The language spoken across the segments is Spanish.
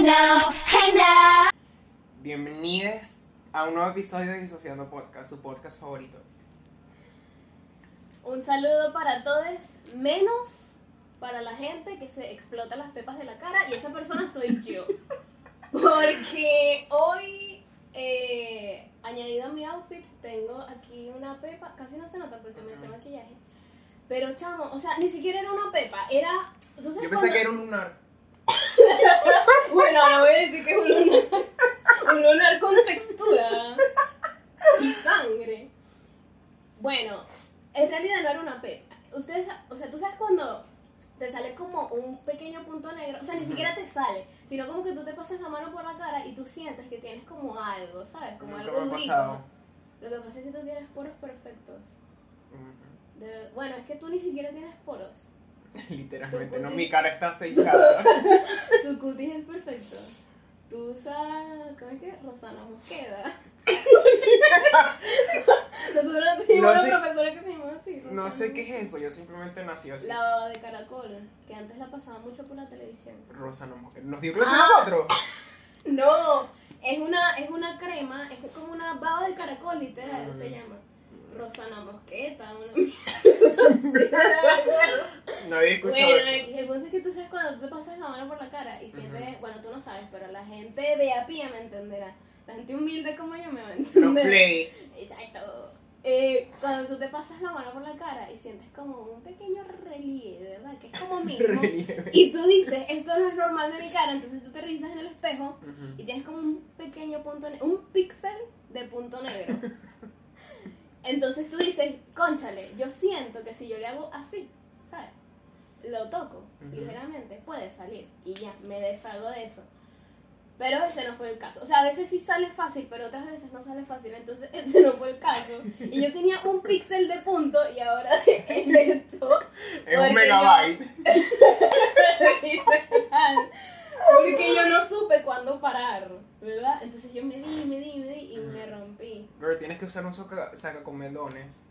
Hey now, hey now. Bienvenidos a un nuevo episodio de Disociando Podcast, su podcast favorito. Un saludo para todos, menos para la gente que se explota las pepas de la cara y esa persona soy yo. Porque hoy, eh, añadido a mi outfit, tengo aquí una pepa, casi no se nota porque me eché maquillaje. Pero chamo, o sea, ni siquiera era una pepa, era... ¿tú sabes Yo pensé cuando- que era un lunar. Bueno, ahora voy a decir que es un lunar. Un lunar con textura y sangre. Bueno, en realidad no era una pepa. Ustedes, o sea, tú sabes cuando te sale como un pequeño punto negro, o sea, ni siquiera te sale, sino como que tú te pasas la mano por la cara y tú sientes que tienes como algo, ¿sabes? Como Nunca algo me ha rico. pasado. Lo que pasa es que tú tienes poros perfectos. De. Bueno, es que tú ni siquiera tienes poros. Literalmente, no, mi cara está aceitada. Su cutis es perfecto. Tú usas, ¿cómo es que? Rosana Mosqueda. Nosotros teníamos No una profesora que se llamaba así. No Rosana sé qué es eso, yo simplemente nací así. La baba de caracol, que antes la pasaba mucho por la televisión. Rosa no mujer. ¿Nos dio clase a Ah. nosotros? No, es una, es una crema, es como una baba de caracol, literal, Mm. se llama. Rosana Mosqueta, una mierda. No había escuchado Bueno, eso. el punto es que tú sabes cuando tú te pasas la mano por la cara y sientes, bueno, tú no sabes, pero la gente de a pie me entenderá. La gente humilde como yo me va a Los entender. play. Exacto. Eh, cuando tú te pasas la mano por la cara y sientes como un pequeño relieve, ¿verdad? Que es como mínimo. Relieve. Y tú dices, esto no es normal de mi cara, entonces tú te revisas en el espejo Ujú. y tienes como un pequeño punto, un píxel de punto negro. Entonces tú dices, conchale, yo siento que si yo le hago así, ¿sabes? Lo toco Ujú. ligeramente, puede salir y ya, me deshago de eso. Pero ese no fue el caso. O sea, a veces sí sale fácil, pero otras veces no sale fácil. Entonces, ese no fue el caso. Y yo tenía un píxel de punto y ahora es esto. Es un megabyte. Literal. Porque yo no supe cuándo parar, ¿verdad? Entonces yo me di, me di, me di y me rompí. Pero tienes que usar un saca, saca con melones.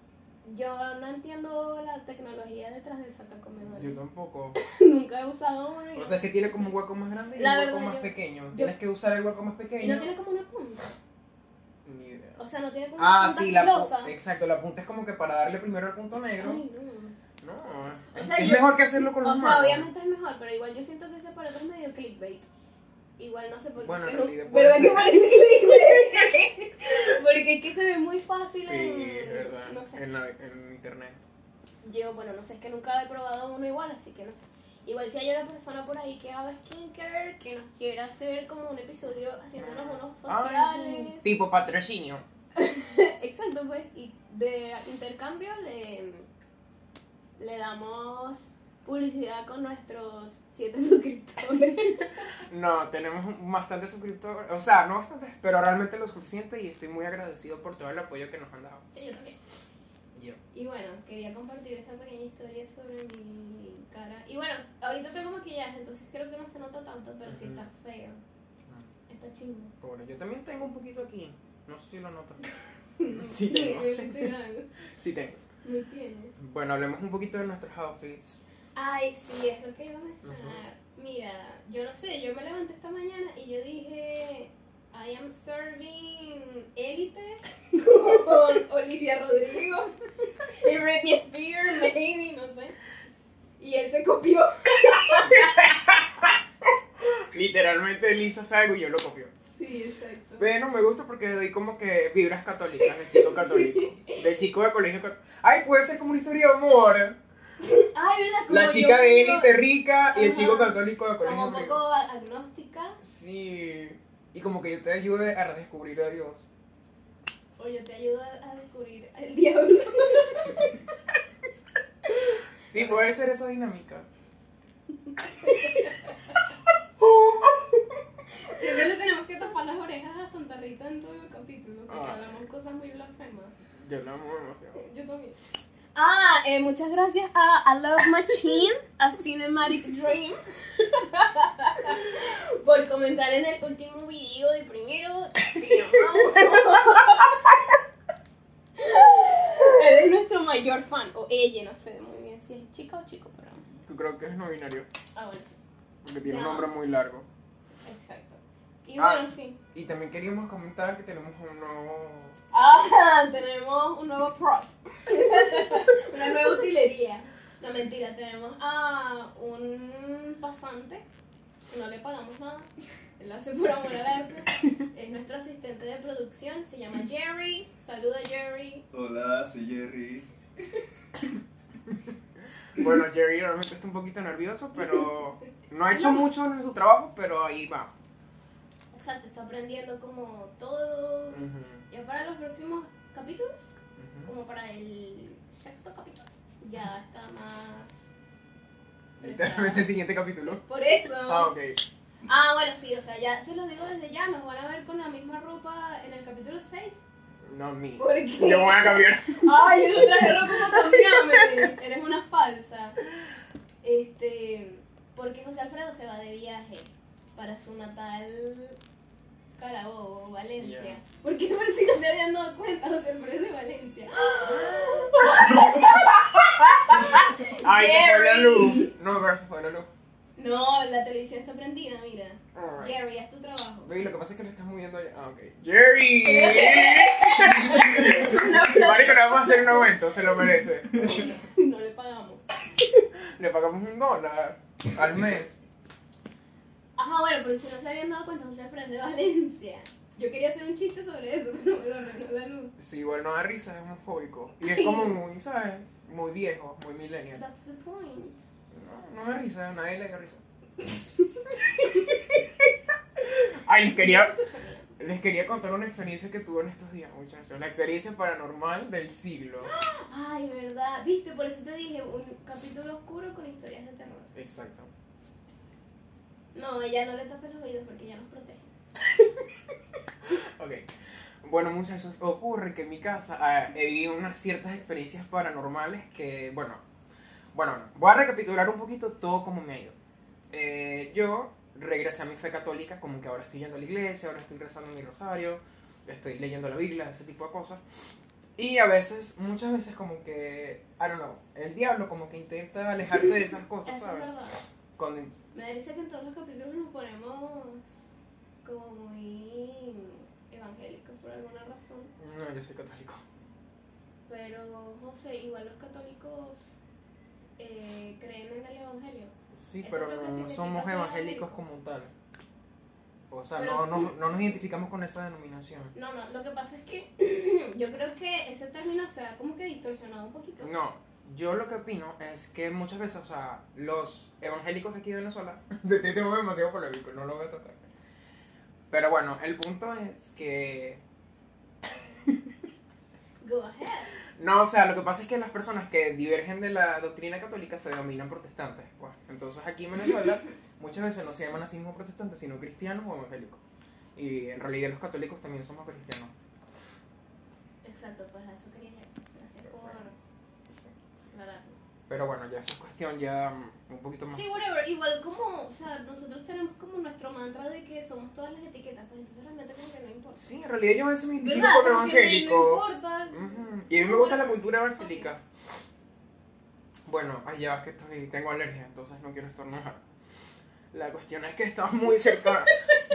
Yo no entiendo la tecnología detrás del sacacomedor. Yo tampoco. Nunca he usado uno. y- O sea, es que tiene como un hueco más grande y La un hueco verdad, más yo- pequeño. yo- Tienes que usar el hueco más y pequeño. no tiene como una punta. Ni idea. O sea, no tiene como una Ah, punta sí, la filosa. pu- exacto, la punta es como que para darle primero al punto negro. Ay, no. No, O es, sea, es yo- mejor que hacerlo con O sea, manos. obviamente es mejor, pero igual yo siento que ese aparato es medio clickbait. Igual no sé por qué. Bueno, en no- realidad puede ¿Verdad que parece clickbait? Porque es que se ve muy fácil Sí, en. es verdad. No sé. En, la- en internet. Yo, bueno, no sé, es que nunca he probado uno igual, así que no sé. Igual si hay una persona por ahí que haga skincare, que nos quiera hacer como un episodio haciéndonos unos Ay, faciales. sí. Tipo patrocinio. Exacto, pues. Y de intercambio le, le damos publicidad con nuestros siete suscriptores. No, tenemos bastantes suscriptores. O sea, no bastantes, pero realmente lo suficiente y estoy muy agradecido por todo el apoyo que nos han dado. sí, yo también. Yo. Y bueno, quería compartir esa pequeña historia sobre mi cara. Y bueno, ahorita tengo maquillaje, entonces creo que no se nota tanto, pero sí Ujú. está feo. Está chingo. Pobre, yo también tengo un poquito aquí. No sé si lo notas. No Sí tengo. Sí tengo. Tienes. Bueno, hablemos un poquito de nuestros outfits. Ay, sí, es lo que iba a mencionar. Mira, yo no sé, yo me levanté esta mañana y yo dije, I am serving Elite con Olivia Rodrigo y Britney Spears, maybe, no sé. Y él se copió. Literalmente Lisa hace algo y yo lo copio. Sí, exacto. Pero me gusta porque le doy como que vibras católicas del chico católico. Del chico de colegio católico. Ay, puede ser como una historia de amor. Ay, ¿verdad? Como La chica de élite rica y el chico católico de Como colegio un rico. poco agnóstica, Sí. Y como que yo te ayude a descubrir a Dios. o yo te ayudo a descubrir el diablo. Sí, puede ser esa dinámica. Siempre le tenemos tapar las orejas a Santa Rita en todo el capítulo, porque Ah. hablamos cosas muy blasfemas. Yo la amo demasiado. Yo también. Ah, eh, muchas gracias a A Love Machine, a Cinematic Dream, por comentar en el último video de primero. Él es nuestro mayor fan, o ella, no sé muy bien si es chica o chico, pero. Tú creo que es no binario. Ah, bueno, sí. Porque tiene un No. nombre muy largo. Exacto. Y Ah. bueno, sí. Y también queríamos comentar que tenemos un nuevo... Ah, tenemos un nuevo prop. Una nueva utilería. No, mentira, tenemos a un pasante. No le pagamos nada. Él lo hace por amor al arte. Es nuestro asistente de producción. Se llama Jerry. Saluda, Jerry. Hola, soy Jerry. Bueno, Jerry realmente está un poquito nervioso, pero no ha hecho mucho en su trabajo, pero ahí va. Exacto, está aprendiendo como todo. Ujú, Ya para los próximos capítulos, como para el sexto capítulo, ya está más. Literalmente el siguiente capítulo. Por eso. Ah, ok. Ah, bueno, sí, o sea, ya se los digo desde ya, nos van a ver con la misma ropa en el capítulo 6. No, mi. ¿Por qué? Yo me voy a cambiar. Ay, yo no traje ropa para cambiarme. Eres una falsa. Este, porque José Alfredo se va de viaje para su natal Carabobo, Valencia. Ya. ¿Por qué? Por si no se habían dado cuenta, José Alfredo de Valencia. Ay, se fue la luz. No, pero se fue la luz. No, la televisión está prendida, mira. Jerry, haz tu trabajo. Ve, lo que pasa es que le estás moviendo allá. Ah, ok. ¡Jerry! Marico, le vamos a hacer un aumento, se lo merece. No le pagamos. Le pagamos un dólar al mes. Ajá, bueno, pero si no se habían dado cuenta, José Alfredo de Valencia. Yo quería hacer un chiste sobre eso, pero me lo arregló la luz. Sí, igual no da risa, es homofóbico. Y es como muy, ¿sabes? Muy viejo, muy millennial. That's the point. No, no da risa, nadie le da risa. Ay, les quería, les quería contar una experiencia que tuve en estos días, muchachos. La experiencia paranormal del siglo. Ay, verdad. Viste, por eso te dije, un capítulo oscuro con historias de terror. Exacto. No, ella no le tape los oídos porque ella nos protege. Ok. Bueno, muchachos, ocurre que en mi casa ah, he vivido unas ciertas experiencias paranormales que, bueno, bueno, voy a recapitular un poquito todo como me ha ido. Eh, yo regresé a mi fe católica, como que ahora estoy yendo a la iglesia, ahora estoy rezando mi rosario, estoy leyendo la Biblia, ese tipo de cosas. Y a veces, muchas veces como que, I don't know, el diablo como que intenta alejarte de esas cosas, es ¿sabes? verdad. Cuando, Me dice que en todos los capítulos nos ponemos como muy evangélicos por alguna razón. no, yo soy católico. Pero, José, igual los católicos eh, creen en el evangelio. Sí, Eso pero no somos evangélicos evangélico. como tal. O sea, Pero- no, no, no nos identificamos con esa denominación. No, no, lo que pasa es que yo creo que ese término se ha como que distorsionado un poquito. No, yo lo que opino es que muchas veces, o sea, los evangélicos de aquí de Venezuela, se te tengo demasiado polémico, no lo voy a tocar. Pero bueno, el punto es que... Go ahead. No, o sea, lo que pasa es que las personas que divergen de la doctrina católica se denominan protestantes. Pues. Entonces aquí en Venezuela muchas veces no se llaman a sí mismos protestantes, sino cristianos o evangélicos. Y en realidad los católicos también somos cristianos. Exacto, pues a eso quería aclararlo. Pero bueno, ya esa es cuestión ya mm, un poquito más... Sí, whatever. Igual como, o sea, nosotros tenemos como nuestro mantra de que somos todas las etiquetas, pues entonces realmente como que no importa. Sí, en realidad yo a veces me identifico con no- evangélico. No importa. Ujú, Y a mí me gusta la cultura evangélica. Bueno, ay, ya es que estoy, tengo alergia, entonces no quiero estornudar. La cuestión es que estaba muy cerca,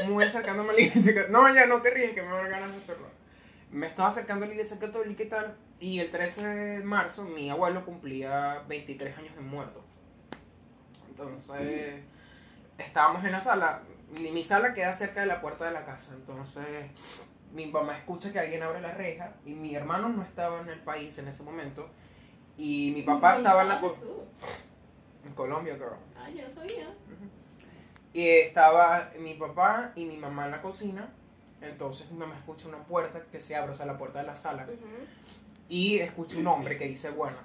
muy acercándome a la iglesia. No, ya no te ríes, que me van ganas de estornudar. Me estaba acercando a la iglesia católica y tal, y el 13 de marzo mi abuelo cumplía 23 años de muerto. Entonces, estábamos en la sala, y mi sala queda cerca de la puerta de la casa, entonces mi mamá escucha que alguien abre la reja y mi hermano no estaba en el país en ese momento y mi papá estaba en la en Colombia, girl. Ah, yo sabía. Y estaba mi papá y mi mamá en la cocina. Entonces mi mamá escucha una puerta que se abre, o sea, la puerta de la sala. Ujú. Y escucha un hombre que dice buenas.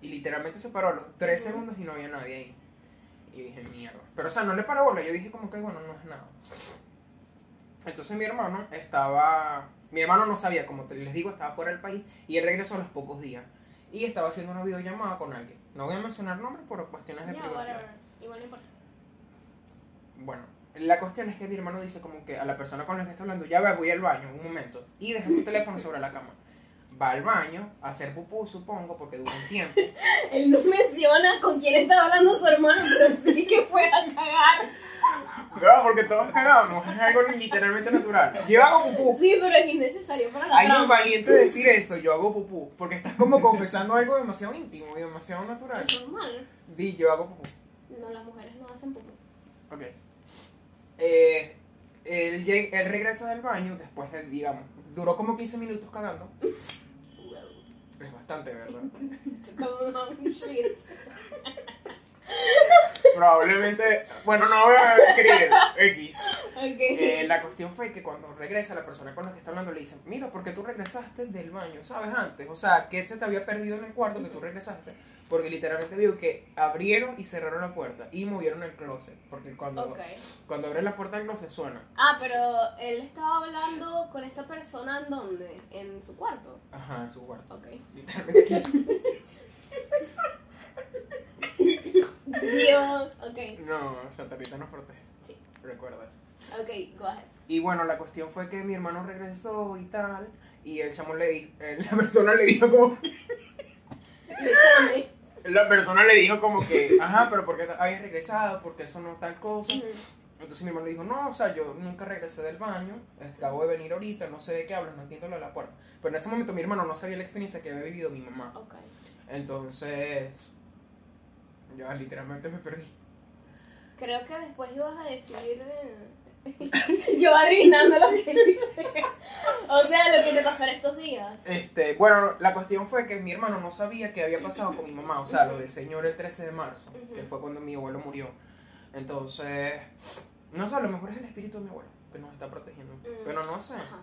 Y literalmente se paró a los tres Ujú. segundos y no había nadie ahí. Y dije, mierda. Pero o sea, no le paró bola. Yo dije como que bueno, no es nada. Entonces mi hermano estaba... Mi hermano no sabía, como te les digo, estaba fuera del país. Y él regresó a los pocos días. Y estaba haciendo una videollamada con alguien. No voy a mencionar nombres por cuestiones de privacidad. Igual no importa. Bueno, la cuestión es que mi hermano dice como que a la persona con la que está hablando, ya va, voy al baño, un momento, y deja su teléfono sobre la cama. Va al baño a hacer pupú, supongo, porque dura un tiempo. Él no menciona con quién estaba hablando su hermano, pero sí que fue a cagar. No, porque todos cagamos, es algo literalmente natural. Yo hago pupú. Sí, pero es innecesario para la Hay un valiente decir eso, yo hago pupú, porque estás como confesando algo demasiado íntimo y demasiado natural. Es normal. Di, yo hago pupú. No, las mujeres no hacen popó. Ok. Eh, él, él regresa del baño después de, digamos, duró como 15 minutos cagando. Es bastante, ¿verdad? Probablemente, bueno, no voy a escribir X. Eh, la cuestión fue que cuando regresa la persona con la que está hablando le dice, mira, porque tú regresaste del baño, ¿sabes? Antes, o sea, que se te había perdido en el cuarto que tú regresaste, porque literalmente vio que abrieron y cerraron la puerta y movieron el closet, porque cuando, Ok. cuando abres la puerta del closet suena. Ah, pero él estaba hablando con esta persona en dónde? En su cuarto. Ajá, en su cuarto. Ok. Literalmente. Dios. Ok. no, Santa Rita nos protege. Sí. Recuerda eso. Ok, go ahead. Y bueno, la cuestión fue que mi hermano regresó y tal, y el chamo le dijo, la persona le dijo como. La persona le dijo como que, ajá, pero ¿por qué habías regresado? Porque eso no es tal cosa. Entonces mi hermano le dijo, no, o sea, yo nunca regresé del baño, acabo de venir ahorita, no sé de qué hablas, no entiendo lo de la puerta. Pero en ese momento mi hermano no sabía la experiencia que había vivido mi mamá. Ok. Entonces, yo literalmente me perdí. Creo que después ibas a decir. eh, Yo adivinando lo que dice. O sea, lo que te pasará estos días. Este, bueno, la cuestión fue que mi hermano no sabía qué había pasado con mi mamá, o sea, lo del señor el 13 de marzo, que Ujú. fue cuando mi abuelo murió. Entonces, no sé, a lo mejor es el espíritu de mi abuelo que nos está protegiendo, Mm. pero no sé. Ajá.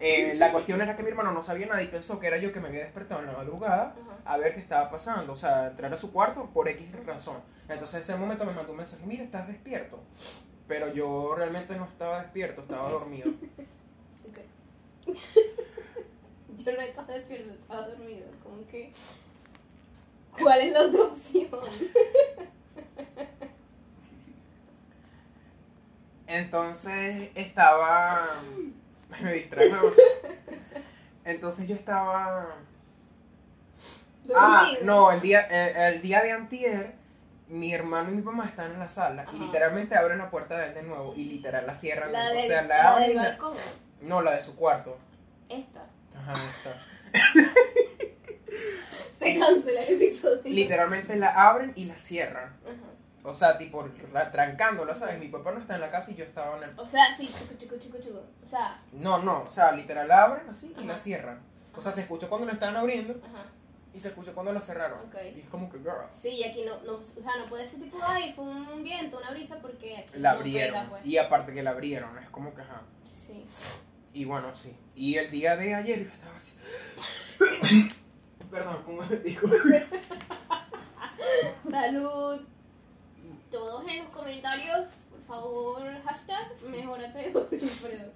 Eh, la cuestión era que mi hermano no sabía nada y pensó que era yo que me había despertado en la madrugada Ajá. a ver qué estaba pasando, o sea, entrar a su cuarto por X razón. Entonces en ese momento me mandó un mensaje, mira, estás despierto. Pero yo realmente no estaba despierto, estaba dormido. Ok. Yo no estaba despierto, estaba dormido. Como que. ¿Cuál es la otra opción? Entonces estaba. Me distraje demasiado. Entonces yo estaba. Ah, Dormido. no, el día, el, el día de antier, mi hermano y mi mamá están en la sala y literalmente abren la puerta de él de nuevo y literal la cierran. La o sea, la la abren del balcón. No, la de su cuarto. Esta. Ajá, está. Se cancela el episodio. Literalmente la abren y la cierran. Ajá. O sea, tipo ra- trancándola, ¿sabes? Mi papá no está en la casa y yo estaba en el... O sea, sí, chico, chico, chico, chico. O sea, No, no, o sea, literal la abren así y la cierran. O sea, se escuchó cuando la estaban abriendo ajá. Y se escuchó cuando la cerraron. Ok. Y es como que, girl. Sí, y aquí no, no, o sea, no puede ser tipo, ay, fue un viento, una brisa, porque aquí La no abrieron. pega, pues. Y aparte que la abrieron, es como que, ajá. Sí. Y bueno, sí. Y el día de ayer yo estaba así. Perdón, un momentico. Salud. Todos en los comentarios, por favor, hashtag, mejorate José Wilfredo.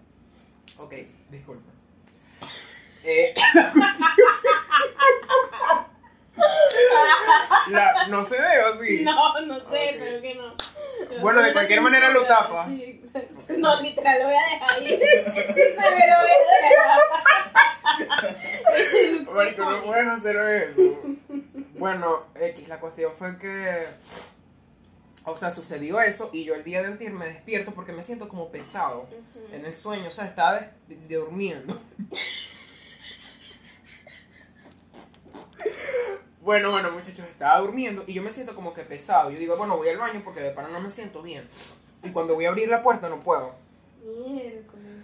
Ok, disculpa. Eh, la- no se ve así. No, no sé, pero que no. Bueno, de cualquier manera lo tapa. Sí, exacto. No, literal, lo voy a dejar ahí. Sí, se me lo voy a dejar. No puedes hacer eso. Bueno, X, la cuestión fue que. O sea, sucedió eso y yo el día de antier me despierto porque me siento como pesado en el sueño. O sea, estaba durmiendo. Bueno, bueno, muchachos, estaba durmiendo y yo me siento como que pesado. Yo digo, bueno, voy al baño porque de pana no me siento bien. Y cuando voy a abrir la puerta no puedo. Miércoles.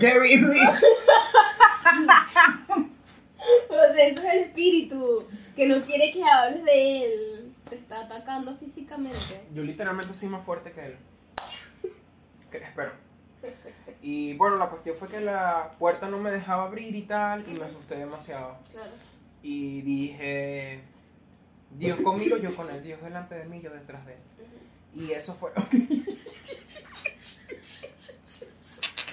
Gary. O sea, eso es el espíritu que no quiere que hables de él. Te está atacando físicamente. Yo literalmente soy más fuerte que él. Que- espero. Y bueno, la cuestión fue que la puerta no me dejaba abrir y tal, y me asusté demasiado. Claro. Y dije, Dios conmigo, yo con él, Dios delante de mí, yo detrás de él. Y eso fue lo que...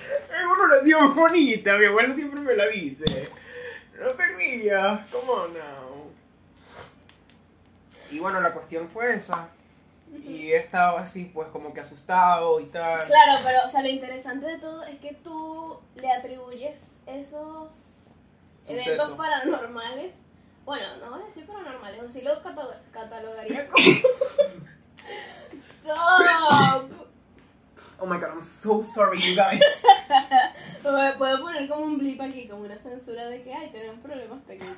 Es una oración bonita, mi abuela siempre me la dice. No te rías, come on now. Y bueno, la cuestión fue esa. Y estaba así, pues como que asustado y tal. Claro, pero o sea, lo interesante de todo es que tú le atribuyes esos eventos paranormales Bueno, no voy a decir paranormales, o sí lo cata- catalogaría como. ¡Stop! Oh my god, I'm so sorry, you guys. Puedo poner como un blip aquí, como una censura de que, ay, tenemos problemas técnicos.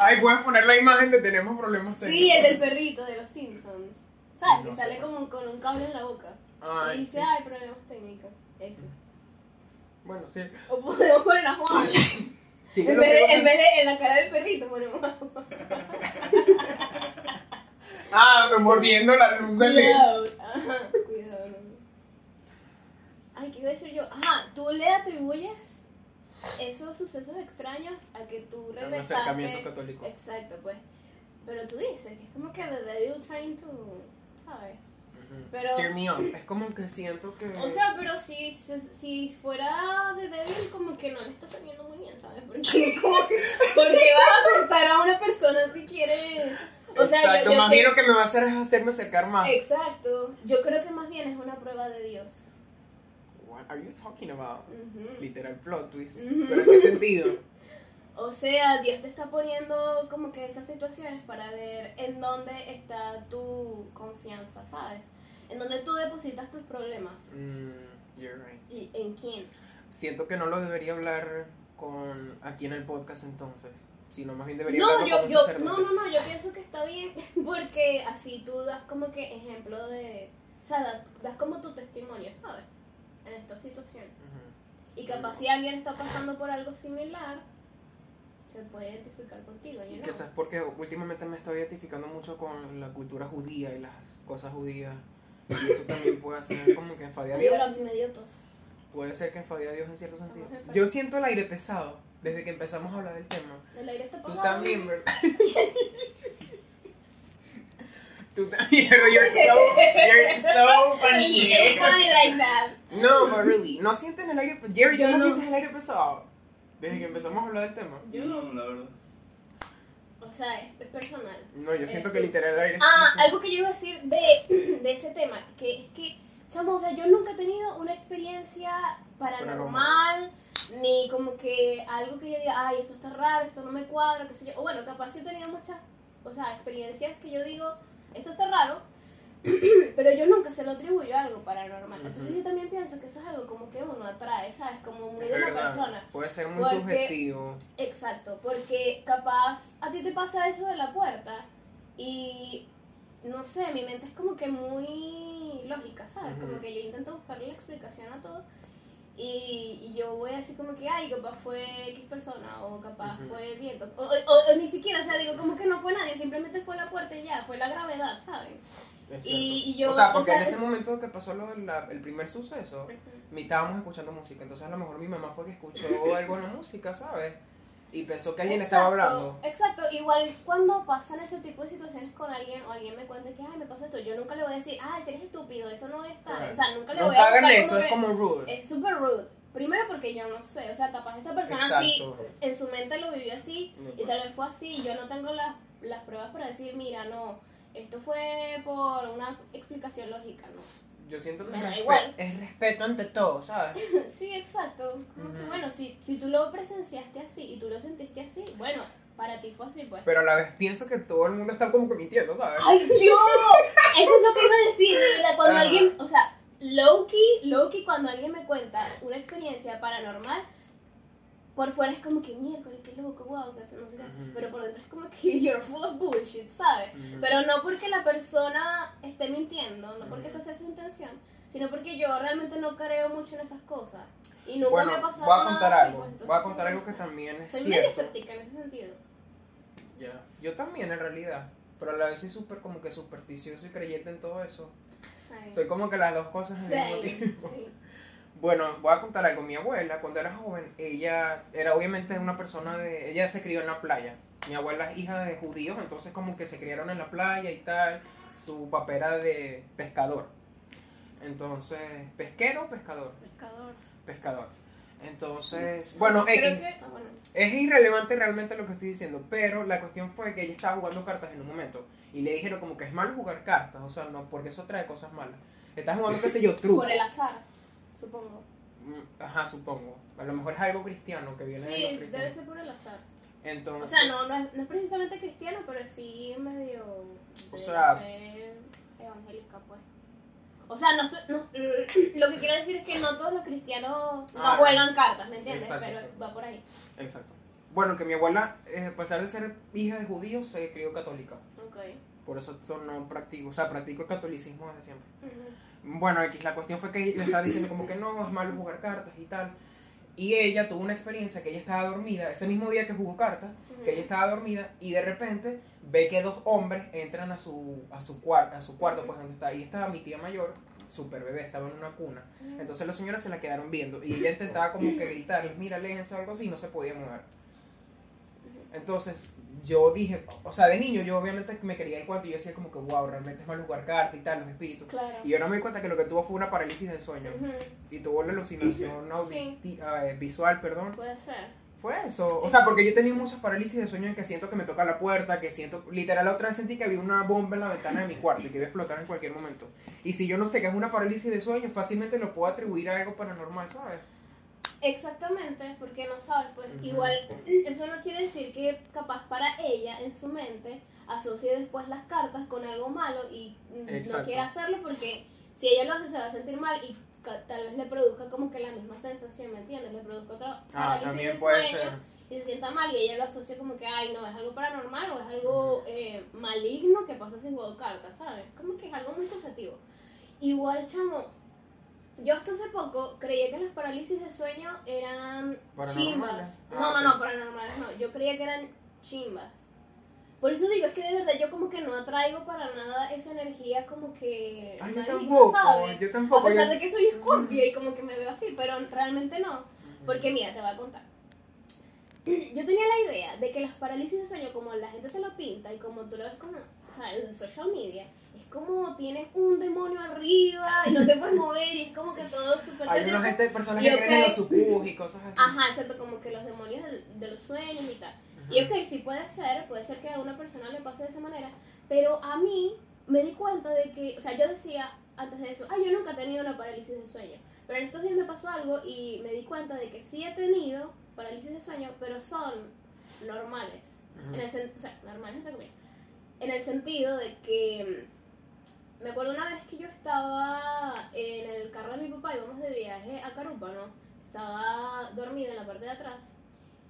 Ay, puedes poner la imagen de tenemos problemas técnicos. Sí, el del perrito de los Simpsons. ¿Sabes? No que sale como con un cable en la boca. Ay, y dice, sí. ay, problemas técnicos. Ese. Bueno, sí. O podemos poner a Juan. Sí, en, vez de, en vez de en la cara del perrito ponemos a Juan. Ah, mordiendo la luz del LED. Cuidado. Ajá, cuidado. no. Ay, ¿qué iba a decir yo? Ajá, tú le atribuyes esos sucesos extraños a que tú un regresaste. acercamiento católico. Exacto, pues. Pero tú dices que es como que the devil trying to, ¿sabes? Pero- Steer me on. Es como que siento que. O sea, pero si, si, fuera de débil, como que no le está saliendo muy bien, ¿sabes? Porque, como que, porque vas a asustar a una persona si quieres. O sea, Exacto, yo, yo más sé- bien lo que me va a hacer es hacerme acercar más. Exacto. Yo creo que más bien es una prueba de Dios. What are you talking about? Ujú. Literal plot twist. Ujú. ¿Pero en qué sentido? O sea, Dios te está poniendo como que esas situaciones para ver en dónde está tu confianza, ¿sabes? En dónde tú depositas tus problemas. Mm, you're right. ¿Y en quién? Siento que no lo debería hablar con aquí en el podcast entonces. Sino más bien debería No, hablarlo yo, con un yo, sacerdote. no, no, no, yo pienso que está bien porque así tú das como que ejemplo de, o sea, das, das como tu testimonio, ¿sabes? En esta situación. Ujú. Y capaz si alguien está pasando por algo similar, se puede identificar contigo, Y know? quizás porque últimamente me estoy identificando mucho con la cultura judía y las cosas judías. Y eso también puede ser como que enfade a Dios. sí. Puede ser que enfade a Dios en cierto sentido. Yo siento el aire pesado desde que empezamos a hablar del tema. El aire está Tú apagado. también, ¿verdad? Tú también, you're so, you're so funny. It's funny like that. No, but really, ¿no sienten el aire Jerry, ¿tú Yo no, no. sientes el aire pesado? Desde que empezamos a hablar del tema. Yo no, la verdad. O sea, es, es personal. No, yo siento que Este- literal el aire Ah, sí, sí. algo que yo iba a decir de, de ese tema, que es que, chamo, o sea, yo nunca he tenido una experiencia paranormal, ni como que algo que yo diga, ay, esto está raro, esto no me cuadra, qué sé yo. O bueno, capaz sí he tenido muchas, o sea, experiencias que yo digo, esto está raro, pero yo nunca se lo atribuyo a algo paranormal. Entonces yo también pienso que eso es algo como que uno atrae, ¿sabes? Como muy de la persona. Puede ser muy Porque- subjetivo. Exacto, porque capaz a ti te pasa eso de la puerta y no sé, mi mente es como que muy lógica, ¿sabes? Como que yo intento buscarle la explicación a todo y, y yo voy así como que, ay, capaz fue X persona o capaz fue el viento o, o- o ni siquiera, o sea, digo como que no fue nadie, simplemente fue la puerta y ya, fue la gravedad, ¿sabes? es Y- yo- o sea, o porque sea, en ese es- momento que pasó lo, la- el primer suceso, estábamos escuchando música, entonces a lo mejor mi mamá fue que escuchó algo en la música, ¿sabes? Y pensó que alguien estaba hablando. Exacto, igual cuando pasan ese tipo de situaciones con alguien o alguien me cuenta que, ay, me pasó esto, yo nunca le voy a decir, ay, si eres estúpido, eso no es tal, o sea, nunca le voy a hagan buscar eso, es como rude. Es súper rude. Primero porque yo no sé, o sea, capaz esta persona sí, Exacto. en su mente lo vivió así No, y tal vez fue así yo no tengo las, las pruebas para decir, mira, no, esto fue por una explicación lógica, ¿no? Yo siento que Me es, da respe- igual. es respeto ante todo, ¿sabes? Sí, exacto. Como que bueno, si, si tú lo presenciaste así y tú lo sentiste así, bueno, para ti fue así, pues. Pero a la vez pienso que todo el mundo está como que mintiendo, ¿sabes? ¡Ay, yo! Eso es lo que iba a decir, cuando alguien, o sea, Loki, Loki, cuando alguien me cuenta una experiencia paranormal, por fuera es como que miércoles, qué loco, wow, que no sé qué, pero por dentro es como que you're full of bullshit, ¿sabes? Ujú. Pero no porque la persona esté mintiendo, no porque esa sea su intención, sino porque yo realmente no creo mucho en esas cosas. Y nunca Bueno, me ha pasado voy a nada contar así, algo. entonces, Voy a contar algo que también es Soy cierto. escéptica en ese sentido. Ya. Yo también, en realidad. Pero a la vez soy súper como que supersticioso y creyente en todo eso. Sí. Soy como que las dos cosas al mismo Sí, tiempo. sí. Bueno, voy a contar algo. Mi abuela, cuando era joven, ella era obviamente una persona de... Ella se crió en la playa. Mi abuela es hija de judíos, entonces como que se criaron en la playa y tal. Su papá era de pescador. Entonces, pesquero o pescador. Pescador. Pescador. Entonces, bueno, Creo X. que- ah, bueno. Es irrelevante realmente lo que estoy diciendo, pero la cuestión fue que ella estaba jugando cartas en un momento y le dijeron como que es malo jugar cartas, o sea, no, porque eso trae cosas malas. Estás jugando, qué sé yo, truco. Por el azar, supongo. Mm, Ajá, supongo. A lo mejor es algo cristiano que viene de los Sí, debe cristianos. ser por el azar. O Entonces, sea, no, no, es, no es precisamente cristiano, pero sí medio. O sea- evangélica, pues. O sea, no, estoy- no, lo que quiero decir es que no todos los cristianos no Ah, juegan cartas, ¿me entiendes? exacto, pero exacto. va por ahí. exacto. Bueno, que mi abuela, eh, a pesar de ser hija de judíos, se crió católica. Ok. Por eso no practico, o sea, practico el catolicismo desde siempre. Ujú. Bueno, X, la cuestión fue que le estaba diciendo como que no, es malo jugar cartas y tal. Y ella tuvo una experiencia que ella estaba dormida, ese mismo día que jugó cartas, que ella estaba dormida y de repente ve que dos hombres entran a su, a su, cuarto, a su cuarto, pues donde está. Y estaba mi tía mayor, super bebé, estaba en una cuna. Entonces las señoras se la quedaron viendo y ella intentaba como que gritarles, mira, léjense o algo así, y no se podía mover. Entonces yo dije, o sea, de niño yo obviamente me quería el cuarto y yo decía como que, wow, realmente es malo jugar cartas y tal, los espíritus. Claro. Y yo no me di cuenta que lo que tuvo fue una parálisis del sueño. Y tuvo la alucinación eh, visual, perdón. Puede ser. Fue eso. O sea, porque yo tenía muchas parálisis de sueño en que siento que me toca la puerta, que siento, literal la otra vez sentí que había una bomba en la ventana de mi cuarto y que iba a explotar en cualquier momento. Y si yo no sé qué es una parálisis de sueño, fácilmente lo puedo atribuir a algo paranormal, ¿sabes? Exactamente, porque no sabes, pues igual eso no quiere decir que capaz para ella en su mente asocie después las cartas con algo malo y Exacto. no quiere hacerlo porque si ella lo hace se va a sentir mal y tal vez le produzca como que la misma sensación, ¿me entiendes? Le produzca otra Ah, también de puede sueño ser. y se sienta mal y ella lo asocia como que, ay, no, es algo paranormal o es algo eh, maligno que pasa si juego cartas, ¿sabes? Como que es algo muy subjetivo. Igual, chamo, yo hasta hace poco creía que las parálisis de sueño eran chimbas. Ah, no, no, no, paranormales no. Yo creía que eran chimbas. Por eso digo, es que de verdad yo como que no atraigo para nada esa energía como que Ay, yo tampoco, ¿sabes? yo A pesar yo- de que soy escorpio y como que me veo así, pero realmente no. Porque mira, te voy a contar. Yo tenía la idea de que las parálisis de sueño, como la gente te lo pinta y como tú lo ves como, o sea, en social media, es como tienes un demonio arriba y no te puedes mover y es como que todo súper Hay una gente, personas que creen en los sucubus y cosas así. Ajá, exacto, como que los demonios de, los sueños y tal. Y ok, sí puede ser, puede ser que a una persona le pase de esa manera, pero a mí me di cuenta de que, o sea, yo decía antes de eso, ay, yo nunca he tenido una parálisis de sueño, pero en estos días me pasó algo y me di cuenta de que sí he tenido parálisis de sueño, pero son normales. En el o sea, normales entre comillas. En el sentido de que mm, me acuerdo una vez que yo estaba en el carro de mi papá, íbamos de viaje a Carupa, ¿no? Estaba dormida en la parte de atrás.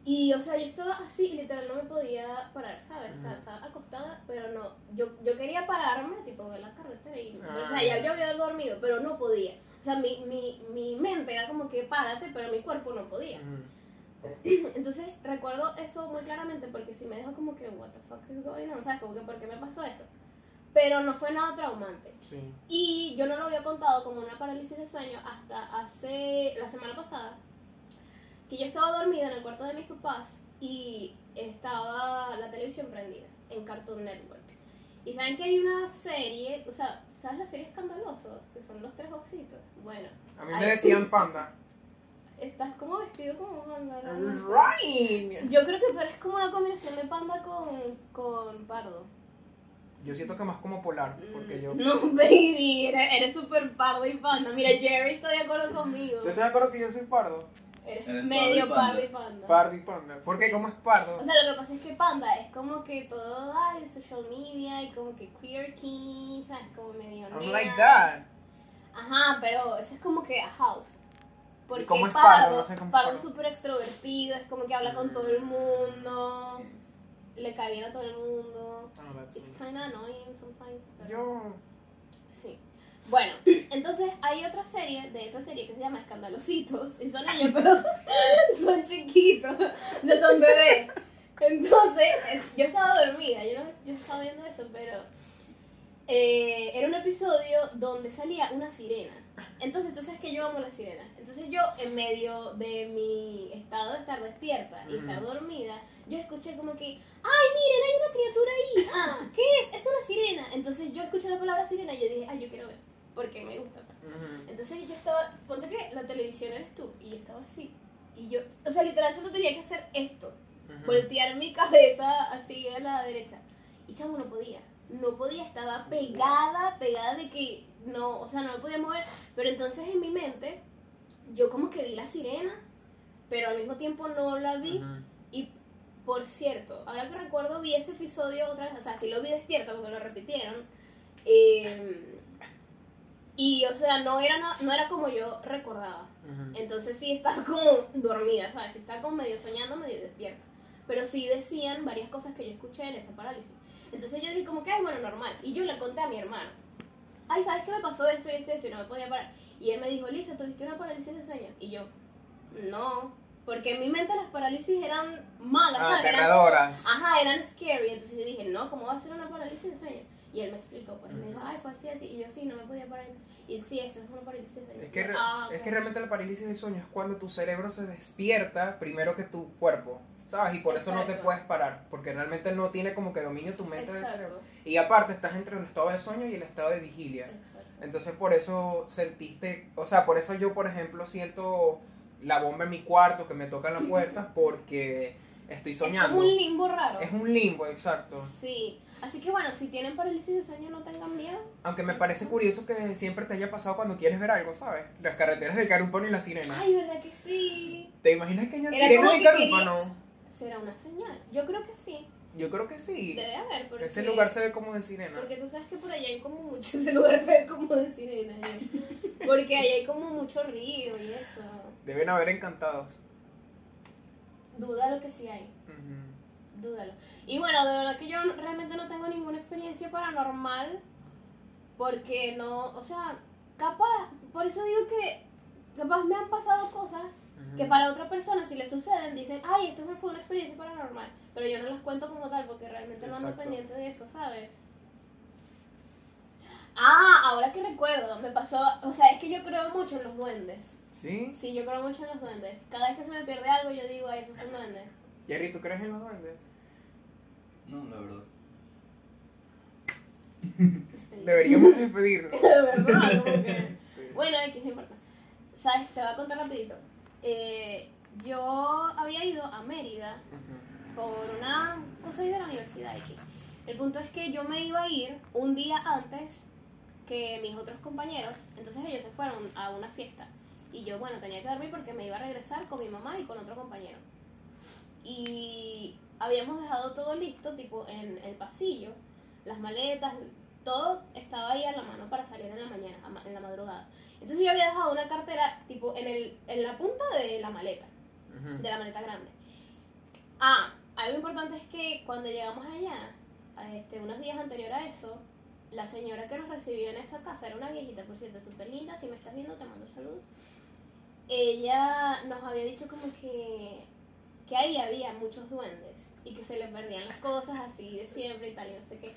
Y, o sea, yo estaba así y literal no me podía parar, ¿sabes? O sea, estaba acostada, pero no. Yo, yo quería pararme, tipo, ver la carretera y. O sea, Ah. ya yo había dormido, pero no podía. O sea, mi, mi, mi mente era como que párate, pero mi cuerpo no podía. Entonces recuerdo eso muy claramente porque si me dejó como que, what the fuck is going on, ¿sabes? Como que, ¿por qué me pasó eso? Pero no fue nada traumante. Sí. Y yo no lo había contado como una parálisis de sueño hasta hace la semana pasada, que yo estaba dormida en el cuarto de mis papás y estaba la televisión prendida en Cartoon Network. Y saben que hay una serie, o sea, ¿sabes la serie Escandaloso? Que son los tres ositos. Bueno, A mí me decían panda. estás como vestido como panda. Right. Yo creo que tú eres como una combinación de panda con, con pardo. Yo siento que más como polar, porque yo... Mm, No, baby, eres eres súper pardo y panda. Mira, Jerry está de acuerdo conmigo. ¿Tú estás de acuerdo que yo soy pardo? Eres Eres medio pardo y panda. Pardo y panda. ¿Por qué? ¿Cómo es pardo? O sea, lo que pasa es que panda es como que todo ay, social media y como que quirky, ¿sabes? Como medio I'm nerd. like that. Ajá, pero eso es como que a half. Porque cómo es pardo? pardo, No sé cómo es pardo pardo. es súper extrovertido, es como que habla con todo el mundo, le cae bien a todo el mundo. Oh, It's me. kinda annoying sometimes. pero- Yo... Sí. Bueno, entonces hay otra serie de esa serie que se llama Escandalositos. Y son ellos, pero son chiquitos. O sea, son bebés. Entonces, es- yo estaba dormida. Yo, no, yo estaba viendo eso, pero. eh, era un episodio donde salía una sirena. Entonces, tú sabes que yo amo las sirenas. Entonces, yo, en medio de mi estado de estar despierta y estar dormida, yo escuché como que, ay, miren, hay una criatura ahí. Ah, ¿qué es? Es una sirena. Entonces, yo escuché la palabra sirena y yo dije, ay, yo quiero ver, porque me gusta. Entonces, yo estaba, ponte que la televisión eres tú, y yo estaba así. Y yo, o sea, literal, solo tenía que hacer esto voltear mi cabeza así a la derecha. Y chamo, no podía. No podía, estaba pegada, pegada de que no, o sea, no me podía mover. Pero entonces en mi mente, yo como que vi la sirena, pero al mismo tiempo no la vi. Y por cierto, ahora que recuerdo vi ese episodio otra vez, o sea, sí lo vi despierta porque lo repitieron. eh, y, o sea, no era, na- no era como yo recordaba. Entonces sí estaba como dormida, ¿sabes? Sí estaba como medio soñando, medio despierta. Pero sí decían varias cosas que yo escuché en esa parálisis. Entonces yo dije como que, ay, bueno, normal. Y yo le conté a mi hermano. Ay, ¿sabes qué me pasó esto y esto y esto? Y no me podía parar. Y él me dijo, Lisa, ¿tuviste una parálisis de sueño? Y yo, no. Porque en mi mente las parálisis eran malas, Ah, ¿sabes? Eran- aterradoras. Ajá, eran scary. Entonces yo dije, no, ¿cómo va a ser una parálisis de sueño? Y él me explicó, pues me dijo, ay, fue así, así. Y yo, sí, no me podía parar. Y sí, eso es una parálisis de sueño. Es que, re- "Ah, es ok". que realmente la parálisis del sueño es cuando tu cerebro se despierta primero que tu cuerpo, ¿sabes? Y por eso no te Exacto. puedes parar, porque realmente no tiene como que dominio tu mente del Exacto. cerebro. Y aparte estás entre el estado de sueño y el estado de vigilia. Exacto. Entonces por eso sentiste, o sea, por eso yo por ejemplo siento la bomba en mi cuarto que me toca en la puerta porque estoy Es soñando. como un limbo raro. Es un limbo, exacto. Sí. Así que bueno, si tienen parálisis de sueño, no tengan miedo. Aunque me parece curioso que siempre te haya pasado cuando quieres ver algo, ¿sabes? Las carreteras de Carúpano y la sirena. Ay, ¿verdad que sí? ¿Te imaginas que haya sirenas que Carúpano? ¿Será una señal? Yo creo que sí. Yo creo que sí. Debe haber. Porque, Ese lugar se ve como de sirena. Porque tú sabes que por allá hay como mucho. Ese lugar se ve como de sirena. ¿eh? Porque allá hay como mucho río y eso. Deben haber encantados. Dúdalo que sí hay. Ujú. Dúdalo. Y bueno, de verdad que yo realmente no tengo ninguna experiencia paranormal. Porque no. O sea, capaz. Por eso digo que. Capaz me han pasado cosas Que para otra persona si le suceden dicen, ay, esto fue una experiencia paranormal, pero yo no las cuento como tal porque realmente no ando pendiente de eso, ¿sabes? Ah, ahora que recuerdo, me pasó, o sea, es que yo creo mucho en los duendes. ¿Sí? Sí, yo creo mucho en los duendes. Cada vez que se me pierde algo, yo digo, ay, eso es un duende. Jerry, ¿tú crees en los duendes? No, la verdad. Deberíamos despedirnos. de verdad, como que... Sí. Bueno, X, no importa. ¿Sabes? Te voy a contar rapidito. Eh, yo había ido a Mérida Ujú. por una cosa de la universidad X. El punto es que yo me iba a ir un día antes que mis otros compañeros, entonces ellos se fueron a una fiesta. Y yo, bueno, tenía que dormir porque me iba a regresar con mi mamá y con otro compañero. Y habíamos dejado todo listo, tipo en el pasillo, las maletas, todo estaba ahí a la mano para salir en la mañana, en la madrugada. Entonces yo había dejado una cartera, tipo, en, el, en la punta de la maleta de la maleta grande. Ah, algo importante es que cuando llegamos allá, este, unos días anterior a eso, la señora que nos recibió en esa casa era una viejita, por cierto, súper linda. Si me estás viendo, te mando saludos. Ella nos había dicho como que, que ahí había muchos duendes y que se le perdían las cosas así de siempre y tal, y no sé qué.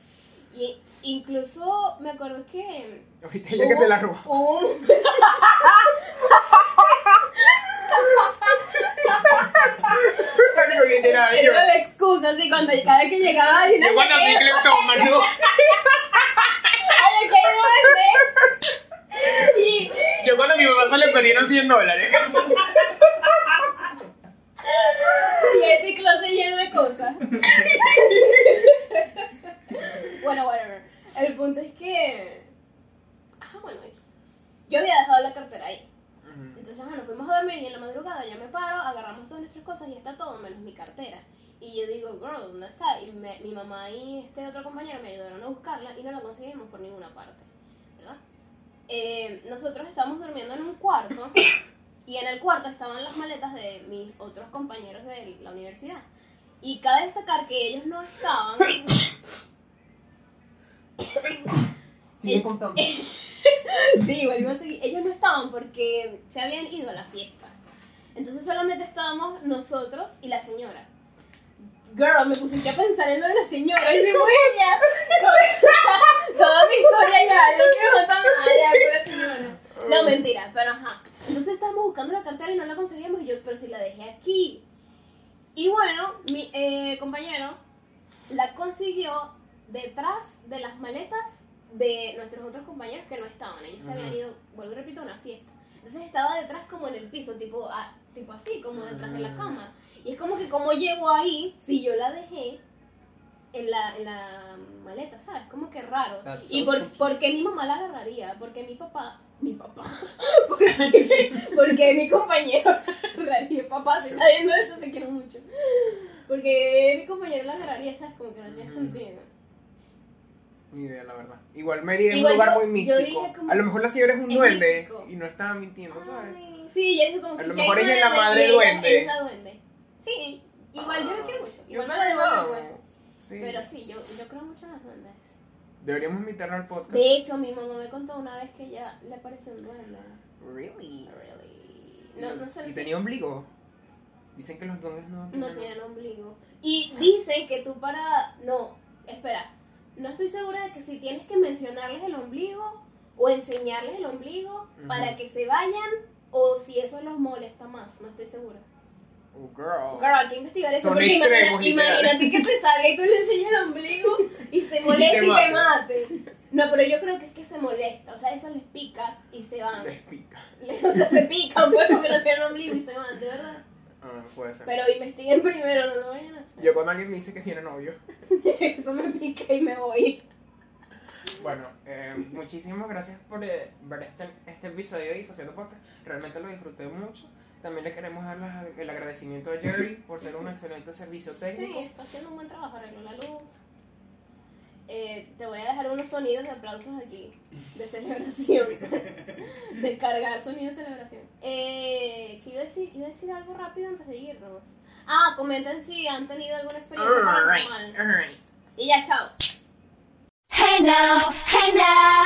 Y incluso me acuerdo que Ahorita ella que se la robó. un, yo. era la excusa, así, cuando cada vez que llegaba alguien, Yo cuando soy cleptómano. Y, Yo cuando a mi mamá se le perdieron 100 dólares. y ese closet lleno de cosas. bueno, whatever. El punto es que. Ajá, bueno, X. yo había dejado la cartera ahí. Entonces, bueno, fuimos a dormir y en la madrugada ya me paro, agarramos todas nuestras cosas y está todo menos mi cartera. Y yo digo, girl, ¿dónde está? Y me- mi mamá y este otro compañero me ayudaron a buscarla y no la conseguimos por ninguna parte, ¿verdad? Eh, nosotros estábamos durmiendo en un cuarto y en el cuarto estaban las maletas de mis otros compañeros de la universidad. Y cabe destacar que ellos no estaban. Sigue contando. Sí, iba a seguir. Ellos no estaban porque se habían ido a la fiesta. Entonces solamente estábamos nosotros y la señora. Girl, me pusiste a pensar en lo de la señora y se fue ella. Toda- mi historia ya, no quiero contar ya con la señora. No, mentira, pero ajá. Entonces estábamos buscando la cartera y no la conseguíamos y yo, pero si la dejé aquí. Y bueno, mi eh, compañero la consiguió detrás de las maletas de nuestros otros compañeros que no estaban. Ellos se habían ido, vuelvo y repito, a una fiesta. Entonces estaba detrás como en el piso, tipo, ah, tipo así, como detrás de la Mm. cama. Y es como que como llegó ahí, si yo la dejé en la, en la maleta, ¿sabes? Como que raro. That's y so por, por qué mi mamá la agarraría? Porque mi papá... Mi papá. porque, porque mi compañero agarraría. Papá, si está viendo eso, te quiero mucho. Porque mi compañero la agarraría, ¿sabes? Como que no tiene sentido. Ni idea, la verdad. Igual Mérida es un lugar yo- muy místico. como- A lo mejor la señora es un Es duende místico. y no estaba mintiendo, ¿sabes? Ay, sí, ella dijo como que A lo mejor ella es la madre ella- duende. ella es la duende. Sí, igual yo la quiero mucho. Igual me la devuelvo, pues. Sí. Pero sí, yo, yo creo mucho en las duendes. Deberíamos invitarla al podcast. De hecho, mi mamá me contó una vez que ella le pareció un duende. Really? Really. No, no sé y si- tenía ombligo. Dicen que los duendes no No tienen ombligo. Y dicen que tú para... No, espera. No estoy segura de que si tienes que mencionarles el ombligo o enseñarles el ombligo para que se vayan o si eso los molesta más. No estoy segura. Oh, girl. Hay que investigar eso Son porque extremos, imagínate que te salga y tú le enseñas el ombligo y se molesta y te mate. mate. No, pero yo creo que es que se molesta. O sea, eso les pica y se van. Les pica. O sea, se pican pues porque no tienen ombligo y se van, de verdad. Ah, puede ser. Pero investiguen primero, no lo vayan a hacer. Yo cuando alguien me dice que tiene novio. Eso me pica y me voy. Bueno, eh, muchísimas gracias por eh, ver este, este episodio de Disociando Podcast. Realmente lo disfruté mucho. También le queremos dar la- el agradecimiento a Jerry por ser un excelente servicio técnico. Sí, está haciendo un buen trabajo, arregló la luz. Eh, te voy a dejar unos sonidos de aplausos aquí, de celebración, de cargar sonidos de celebración. Eh, ¿qué iba a decir? Iba a decir algo rápido antes de irnos. Ah, comenten si han tenido alguna experiencia paranormal. alright. Y ya, chao. Hey now, hey now.